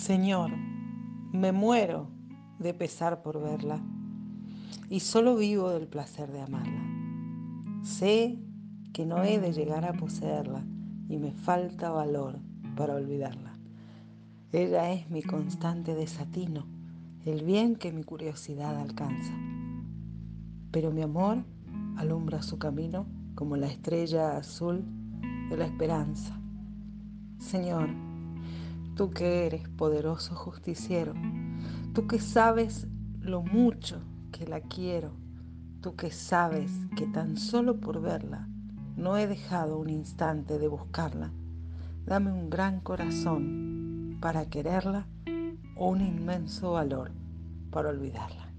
Señor, me muero de pesar por verla y solo vivo del placer de amarla. Sé que no he de llegar a poseerla y me falta valor para olvidarla. Ella es mi constante desatino, el bien que mi curiosidad alcanza. Pero mi amor alumbra su camino como la estrella azul de la esperanza. Señor, tú que eres poderoso justiciero, tú que sabes lo mucho que la quiero, tú que sabes que tan solo por verla no he dejado un instante de buscarla, dame un gran corazón para quererla o un inmenso valor para olvidarla.